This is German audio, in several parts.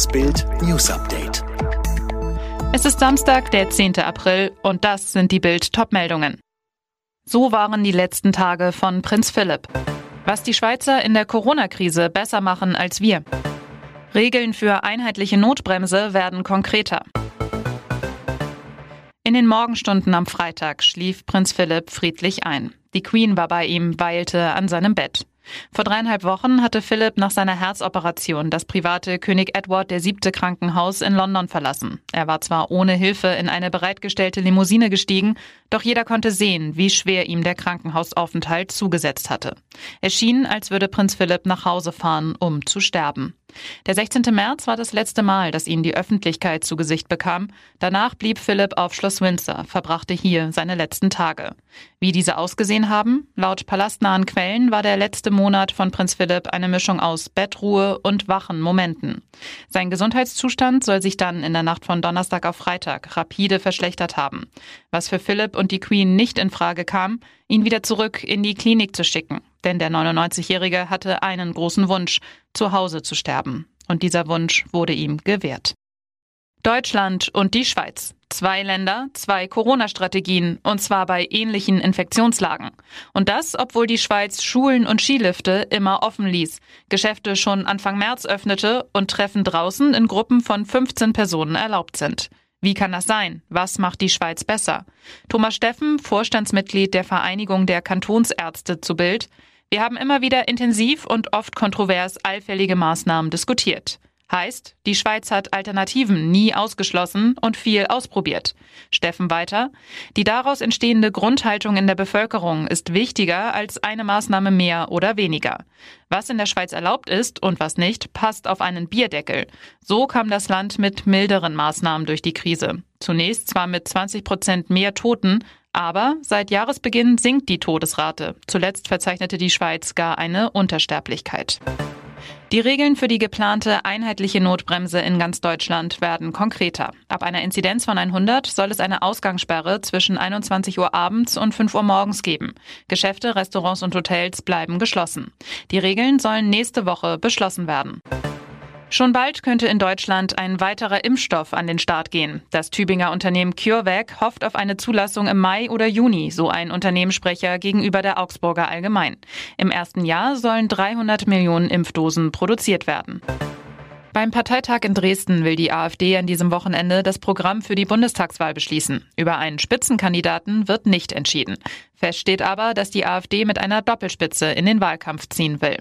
Das Bild News Update. Es ist Samstag, der 10. April und das sind die Bild Topmeldungen. So waren die letzten Tage von Prinz Philipp. Was die Schweizer in der Corona-Krise besser machen als wir. Regeln für einheitliche Notbremse werden konkreter. In den Morgenstunden am Freitag schlief Prinz Philipp friedlich ein. Die Queen war bei ihm, weilte an seinem Bett. Vor dreieinhalb Wochen hatte Philipp nach seiner Herzoperation das private König Edward VII. Krankenhaus in London verlassen. Er war zwar ohne Hilfe in eine bereitgestellte Limousine gestiegen, doch jeder konnte sehen, wie schwer ihm der Krankenhausaufenthalt zugesetzt hatte. Es schien, als würde Prinz Philipp nach Hause fahren, um zu sterben. Der 16. März war das letzte Mal, dass ihn die Öffentlichkeit zu Gesicht bekam. Danach blieb Philipp auf Schloss Windsor, verbrachte hier seine letzten Tage. Wie diese ausgesehen haben? Laut palastnahen Quellen war der letzte Monat von Prinz Philipp eine Mischung aus Bettruhe und wachen Momenten. Sein Gesundheitszustand soll sich dann in der Nacht von Donnerstag auf Freitag rapide verschlechtert haben. Was für Philipp und die Queen nicht in Frage kam, ihn wieder zurück in die Klinik zu schicken. Denn der 99-Jährige hatte einen großen Wunsch, zu Hause zu sterben. Und dieser Wunsch wurde ihm gewährt. Deutschland und die Schweiz. Zwei Länder, zwei Corona-Strategien, und zwar bei ähnlichen Infektionslagen. Und das, obwohl die Schweiz Schulen und Skilifte immer offen ließ, Geschäfte schon Anfang März öffnete und Treffen draußen in Gruppen von 15 Personen erlaubt sind. Wie kann das sein? Was macht die Schweiz besser? Thomas Steffen, Vorstandsmitglied der Vereinigung der Kantonsärzte zu Bild. Wir haben immer wieder intensiv und oft kontrovers allfällige Maßnahmen diskutiert. Heißt, die Schweiz hat Alternativen nie ausgeschlossen und viel ausprobiert. Steffen weiter. Die daraus entstehende Grundhaltung in der Bevölkerung ist wichtiger als eine Maßnahme mehr oder weniger. Was in der Schweiz erlaubt ist und was nicht, passt auf einen Bierdeckel. So kam das Land mit milderen Maßnahmen durch die Krise. Zunächst zwar mit 20 Prozent mehr Toten, aber seit Jahresbeginn sinkt die Todesrate. Zuletzt verzeichnete die Schweiz gar eine Untersterblichkeit. Die Regeln für die geplante einheitliche Notbremse in ganz Deutschland werden konkreter. Ab einer Inzidenz von 100 soll es eine Ausgangssperre zwischen 21 Uhr abends und 5 Uhr morgens geben. Geschäfte, Restaurants und Hotels bleiben geschlossen. Die Regeln sollen nächste Woche beschlossen werden. Schon bald könnte in Deutschland ein weiterer Impfstoff an den Start gehen. Das Tübinger Unternehmen CureVac hofft auf eine Zulassung im Mai oder Juni, so ein Unternehmenssprecher gegenüber der Augsburger Allgemein. Im ersten Jahr sollen 300 Millionen Impfdosen produziert werden. Beim Parteitag in Dresden will die AfD an diesem Wochenende das Programm für die Bundestagswahl beschließen. Über einen Spitzenkandidaten wird nicht entschieden. Fest steht aber, dass die AfD mit einer Doppelspitze in den Wahlkampf ziehen will.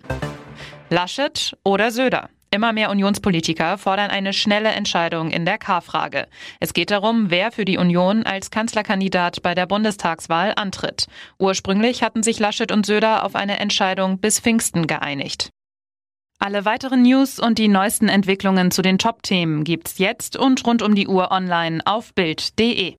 Laschet oder Söder? Immer mehr Unionspolitiker fordern eine schnelle Entscheidung in der K-Frage. Es geht darum, wer für die Union als Kanzlerkandidat bei der Bundestagswahl antritt. Ursprünglich hatten sich Laschet und Söder auf eine Entscheidung bis Pfingsten geeinigt. Alle weiteren News und die neuesten Entwicklungen zu den Top-Themen gibt's jetzt und rund um die Uhr online auf Bild.de.